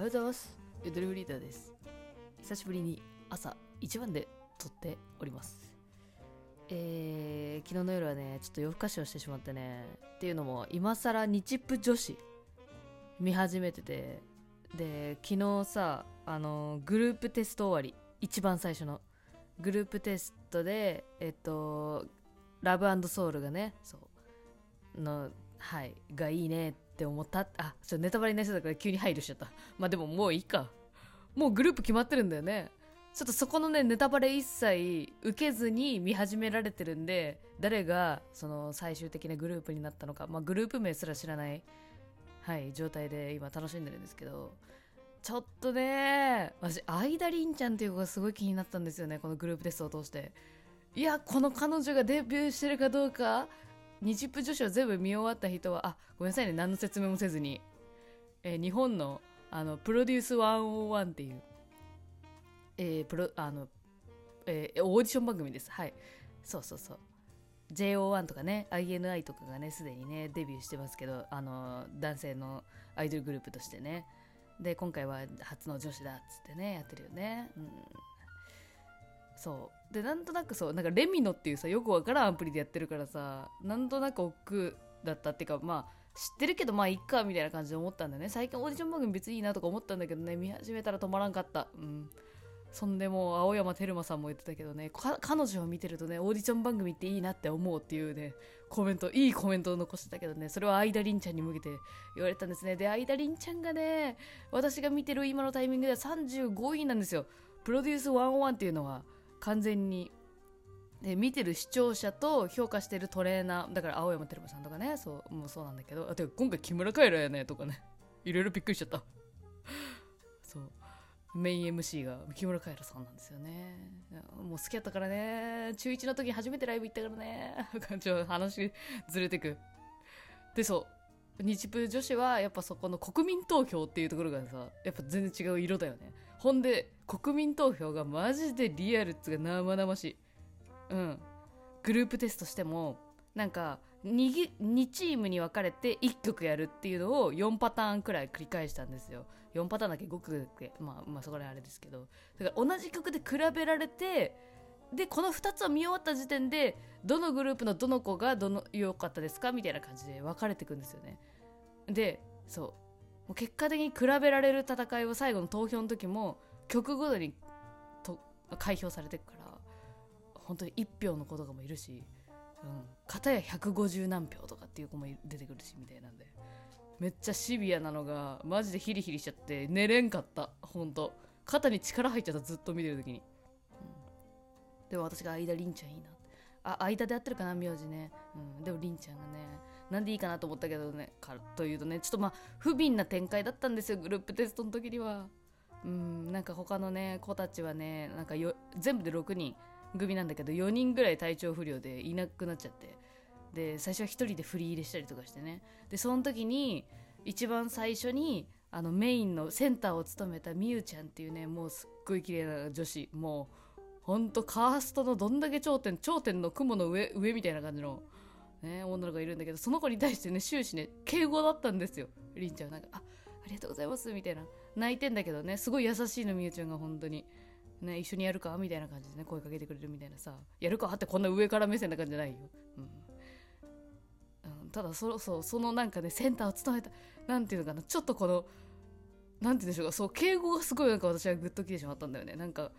はようございます。ゆドリフリーダーです。久しぶりに朝一番で撮っております。えー、昨日の夜はね、ちょっと夜更かしをしてしまってね、っていうのも、今更日プ女子見始めてて、で、昨日さ、あの、グループテスト終わり、一番最初のグループテストで、えっと、ラブソウルがね、そう、の、はい、がいいねってって思った。あ、ちょっとネタバレになりそうだから急に配慮しちゃった。まあでももういいか。もうグループ決まってるんだよね。ちょっとそこのね、ネタバレ一切受けずに見始められてるんで、誰がその最終的なグループになったのか、まあグループ名すら知らない、はい、状態で今楽しんでるんですけど、ちょっとね、私、アイダリンちゃんっていう子がすごい気になったんですよね、このグループテストを通して。いや、この彼女がデビューしてるかどうか、日プ女子を全部見終わった人は、あ、ごめんなさいね、何の説明もせずに。えー日本の、あの、プロデュース101っていう、えープロ、あの、えーオーディション番組です。はい。そうそうそう。JO1 とかね、INI とかがね、すでにね、デビューしてますけど、あの、男性のアイドルグループとしてね。で、今回は初の女子だっつってね、やってるよね。うん。そう。で、なんとなくそう、なんかレミノっていうさ、よくわからんアプリでやってるからさ、なんとなく億劫だったっていうか、まあ、知ってるけど、まあ、いっか、みたいな感じで思ったんだよね。最近オーディション番組別にいいなとか思ったんだけどね、見始めたら止まらんかった。うん。そんでもう、青山テルマさんも言ってたけどね、彼女を見てるとね、オーディション番組っていいなって思うっていうね、コメント、いいコメントを残してたけどね、それはアイダリンちゃんに向けて言われたんですね。で、アイダリンちゃんがね、私が見てる今のタイミングでは35位なんですよ。プロデュース101っていうのは、完全にで見てる視聴者と評価してるトレーナーだから青山テルマさんとかねそうもうそうなんだけどあてか今回木村カエラやねとかねいろいろびっくりしちゃった。そう。メイン MC が木村カエラさんなんですよね。もう好きやったからね。中1の時初めてライブ行ったからね。ちょ話ずれてく。でそう。日プ女子はやっぱそこの国民投票っていうところがさやっぱ全然違う色だよね。ほんで国民投票がマジでリアルっつうか生々しい。うん。グループテストしてもなんか 2, 2チームに分かれて1曲やるっていうのを4パターンくらい繰り返したんですよ。4パターンだけ？5曲だけ？まあまあそこら辺あれですけど。だから同じ曲で比べられてでこの2つを見終わった時点でどのグループのどの子がどの良かったですかみたいな感じで分かれていくんですよね。でそう。もう結果的に比べられる戦いを最後の投票の時も曲ごとにと開票されていくから本当に1票の子とかもいるし、うん、片や150何票とかっていう子も出てくるしみたいなんで。めっちゃシビアなのがマジでヒリヒリしちゃって寝れんかった。本当。肩に力入っちゃったずっと見てる時に、でも私が間凛ちゃんいいな。あ間でやってるかな名字ね、うん、でも凛ちゃんがねなんでいいかなと思ったけどねかというとねちょっとまあ不憫な展開だったんですよグループテストの時には。うんなんか他のね子たちはねなんかよ全部で6人組なんだけど4人ぐらい体調不良でいなくなっちゃって。で最初は1人で振り入れしたりとかしてね。でその時に一番最初にあのメインのセンターを務めたみゆちゃんっていうねもうすっごい綺麗な女子もうほんとカーストのどんだけ頂点頂点の雲の上上みたいな感じの、ね、女の子がいるんだけどその子に対してね終始ね敬語だったんですよ。りんちゃんなんかあありがとうございますみたいな。泣いてんだけどねすごい優しいのみゆちゃんが本当に。ね一緒にやるか？みたいな感じでね声かけてくれるみたいなさ。やるか？ってこんな上から目線な感じじゃないよ、うん、ただそろそうそのなんかねセンターを務めたなんていうのかな。ちょっとこのなんていうんでしょうか。そう敬語がすごいなんか私はグッときてしまったんだよね。なんか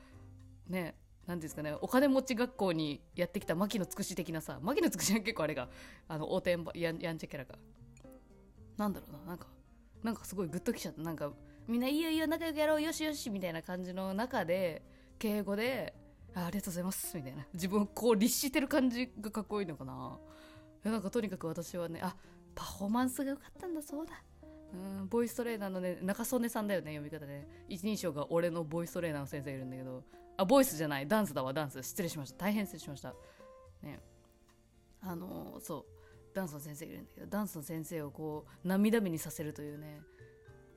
ねなんていうんですかねお金持ち学校にやってきた牧野つくし的なさ牧野つくしは結構あれがあの横転やんやんちゃキャラがなんだろうななんかなんかすごいグッときちゃった。なんかみんないいよいいよ仲良くやろうよしよしみたいな感じの中で敬語でありがとうございますみたいな。自分をこう律してる感じがかっこいいのかな。なんかとにかく私はねあパフォーマンスが良かったんだそうだ。うんボイストレーナーのね中曽根さんだよね読み方で、ね、一人称が俺のボイストレーナーの先生いるんだけど。あボイスじゃない。ダンスだわダンス。失礼しました。大変失礼しました。ね。あのーそう。ダンスの先生がいるんだけどダンスの先生をこう涙目にさせるというね。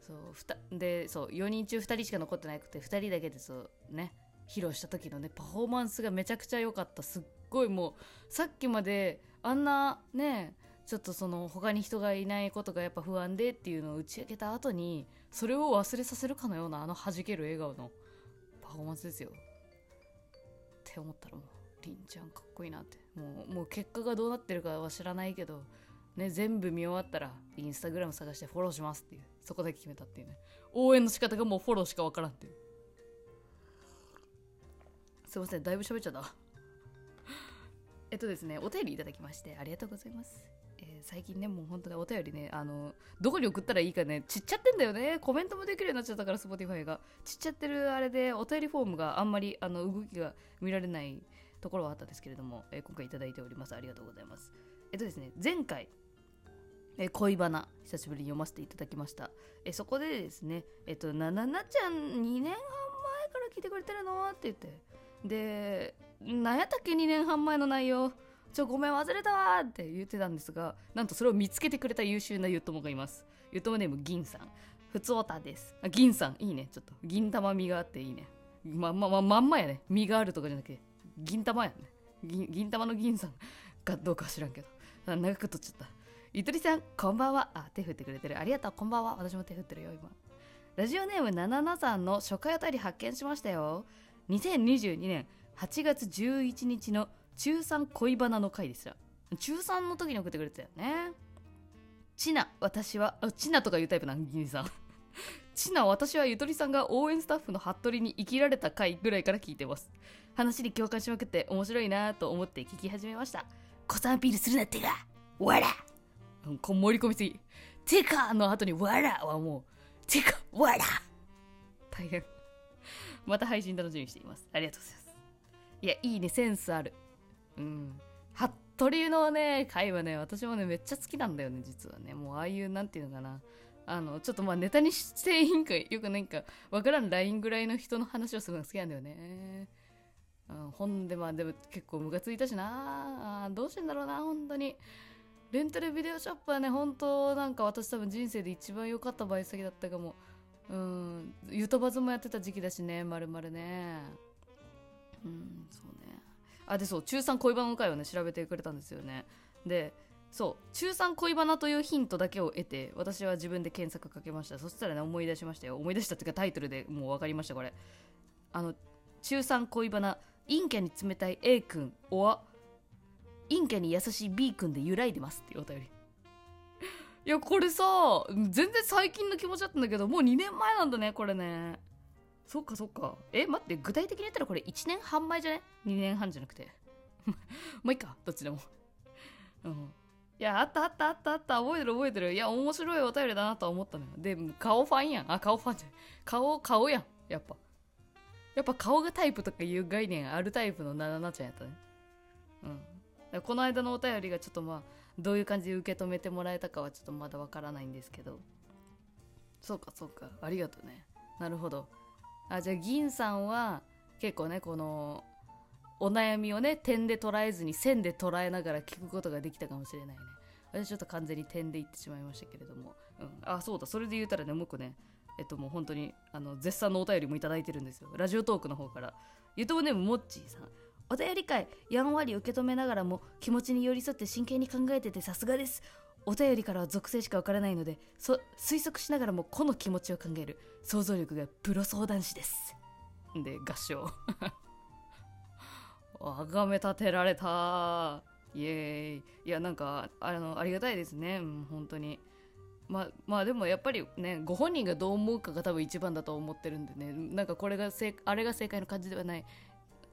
そうでそう4人中2人しか残ってなくて2人だけでそうね披露した時のねパフォーマンスがめちゃくちゃ良かった。すっごいもうさっきまであんなねちょっとその他に人がいないことがやっぱ不安でっていうのを打ち明けた後にそれを忘れさせるかのようなあの弾ける笑顔のパフォーマンスですよ。って思ったらもうりんちゃんかっこいいなって。もうもう結果がどうなってるかは知らないけどね全部見終わったらインスタグラム探してフォローしますっていう。そこだけ決めたっていうね応援の仕方がもうフォローしかわからんっていう。すいませんだいぶ喋っちゃった。えっとですねお便りいただきましてありがとうございます。えー最近ね、もう本当にお便りね、あの、どこに送ったらいいかね、ちっちゃってんだよね。コメントもできるようになっちゃったから、Spotify が。ちっちゃってるあれで、お便りフォームがあんまり、あの、動きが見られないところはあったんですけれども、えー今回いただいております。ありがとうございます。えっとですね、前回、えー恋バナ、久しぶりに読ませていただきました。えーそこでですね、えっと、なななちゃん2年半前から聞いてくれてるの？って言って、で、なやったっけ？2年半前の内容。ちょ、ごめん、忘れたわって言ってたんですが、なんとそれを見つけてくれた優秀なゆともがいます。ゆともネーム、銀さん。ふつおたです。あ、銀さん、いいね。ちょっと、銀玉身があっていいね。ま、ま、ま、まんまやね。身があるとかじゃなくて、銀玉やね。銀銀玉の銀さん かどうかは知らんけど。長く撮っちゃった。ゆとりさん、こんばんは。あ、手振ってくれてる。ありがとう、こんばんは。私も手振ってるよ、今。ラジオネーム77さんの初回あたり発見しましたよ。2022年8月11日の中3恋バナの回ですよ。中3の時に送ってくれてたよね。ちな、私は、あちなとかいうタイプなん、ギニさん。ちな、私はゆとりさんが応援スタッフの服部に生きられた回ぐらいから聞いてます。話に共感しまくって面白いなと思って聞き始めました。子さんアピールするなってかわらうんこ盛り込みすぎ。てかの後にわらはもう、てかわら大変。また配信楽しみにしています。ありがとうございます。いや、いいね、センスある。うん。服部のね、回はね、私もね、めっちゃ好きなんだよね、実はね。もう、ああいう、なんていうのかな。あの、ちょっとまあ、ネタにしていいんか。よくなんか、わからん LINE ぐらいの人の話をするのが好きなんだよね。うん、ほんで、まあ、でも結構ムカついたしな。どうしてんだろうな、本当に。レンタルビデオショップはね、本当なんか私多分人生で一番良かったバイト先だったかも。うん、ゆとばずもやってた時期だしね、まるまるね。うん、そうね。あ、で、そう、中3恋バナの回をね、調べてくれたんですよね。で、そう、中3恋バナというヒントだけを得て、私は自分で検索かけました。そしたらね、思い出しましたよ。思い出したっていうかタイトルでもう分かりました、これ。あの、中3恋バナ、陰キャに冷たい A 君、おわ、陰キャに優しい B 君で揺らいでますっていうお便り。いや、これさ、全然最近の気持ちだったんだけど、もう2年前なんだね、これね。そっかそっか。え、待って、具体的に言ったらこれ1年半前じゃね ?2 年半じゃなくて。まあいいか、どっちでも。うん。いや、あったあったあったあった、覚えてる覚えてる。いや、面白いお便りだなと思ったのよ。で、顔ファンやん。あ、顔ファンじゃない。顔、顔やん。やっぱ。やっぱ顔がタイプとかいう概念あるタイプのナナナちゃんやったね。うん。この間のお便りがちょっとまあ、どういう感じで受け止めてもらえたかはちょっとまだわからないんですけど。そうかそうか。ありがとうね。なるほど。あ、じゃあ銀さんは結構ね、この、お悩みをね、点で捉えずに線で捉えながら聞くことができたかもしれないね。私ちょっと完全に点で言ってしまいましたけれども。うん。あ、そうだ。それで言ったらね、もう一個ね、えっともう本当に、あの、絶賛のお便りもいただいてるんですよ。ラジオトークの方から。ゆとうネームもっちーさん。お便り会、やんわり受け止めながらも気持ちに寄り添って真剣に考えててさすがです。お便りからは属性しかわからないので、そ推測しながらも個の気持ちを考える。想像力がプロ相談師です。で、合唱。あがめ立てられた。イエーイ。いやなんかあのありがたいですね、うん、本当に。まあまあでもやっぱりねご本人がどう思うかが多分一番だと思ってるんでね。なんかこれが正あれが正解の感じではない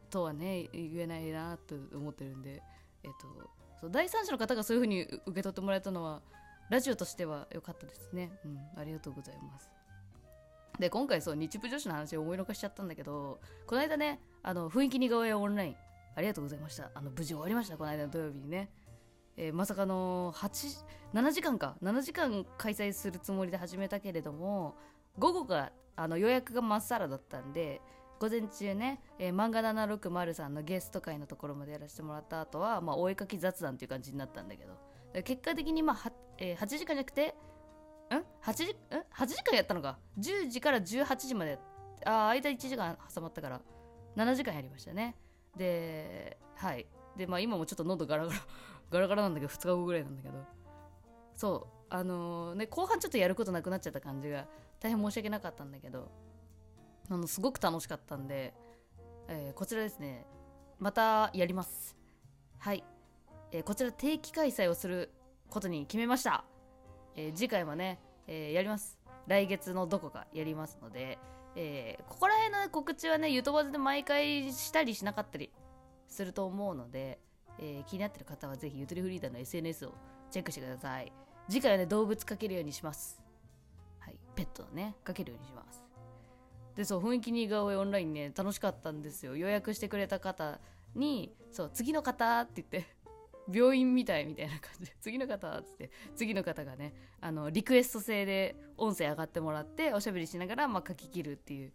とはね言えないなと思ってるんでえっとそう第三者の方がそういう風に受け取ってもらえたのはラジオとしては良かったですね。うんありがとうございます。で今回そう日部女子の話を思い残しちゃったんだけどこの間ねあの雰囲気似顔絵オンラインありがとうございました。あの無事終わりましたこの間の土曜日にね、えーまさかの8 7時間か。7時間開催するつもりで始めたけれども午後があの予約がまっさらだったんで午前中ね、えー漫画760さんのゲスト会のところまでやらせてもらった後は、まあ、お絵かき雑談っていう感じになったんだけど。結果的に、まあはえー8時間じゃなくてん ?8 時ん ?8 時間やったのか。10時から18時まであ間1時間挟まったから7時間やりましたね。ではい。でまあ今もちょっと喉ガラガラ ガラガラなんだけど2日後ぐらいなんだけど。そう。あのーね後半ちょっとやることなくなっちゃった感じが大変申し訳なかったんだけど。あのすごく楽しかったんで、えーこちらですね。またやります。はい、えーこちら定期開催をすることに決めました、えー次回もね、えやります。来月のどこかやりますので、えここら辺の告知はねゆとばずで毎回したりしなかったりすると思うので、え気になってる方はぜひゆとりフリーダーの SNS をチェックしてください。次回はね動物かけるようにします。はい。ペットをねかけるようにします。でそう雰囲気似顔絵オンラインね楽しかったんですよ。予約してくれた方にそう次の方って言って 病院みたいみたいな感じ。で次の方っつって次の方がねあのリクエスト制で音声上がってもらっておしゃべりしながら、まあ、書き切るっていう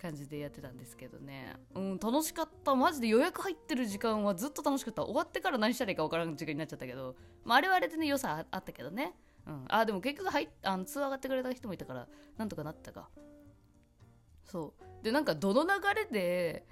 感じでやってたんですけどね。うん楽しかった。マジで予約入ってる時間はずっと楽しかった。終わってから何したらいいか分からん時間になっちゃったけど、まあ、あれはあれでね良さあったけどね。うん、あでも結局入っあの通話上がってくれた人もいたからなんとかなったか。そう。でなんかどの流れで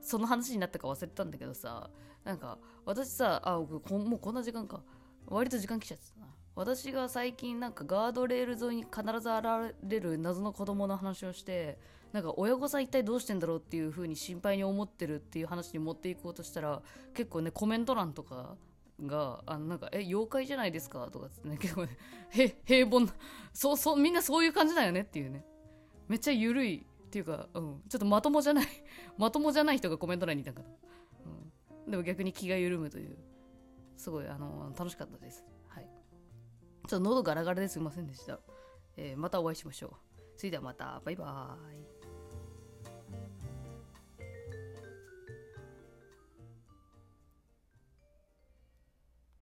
その話になったか忘れたんだけどさなんか私さあもうこんな時間か。割と時間来ちゃってたな。私が最近なんかガードレール沿いに必ず現れる謎の子供の話をしてなんか親御さん一体どうしてんだろうっていう風に心配に思ってるっていう話に持っていこうとしたら結構ねコメント欄とかがあのなんか「え妖怪じゃないですか?」とかっってね結構ねへ平凡なそうそうみんなそういう感じだよねっていうね。めっちゃ緩いていうか、うん、ちょっとまともじゃない まともじゃない人がコメント欄にいたから、うん、でも逆に気が緩むという。すごいあの楽しかったです。はい。ちょっと喉ガラガラですいませんでした、えーまたお会いしましょう。それではまた。バイバーイ。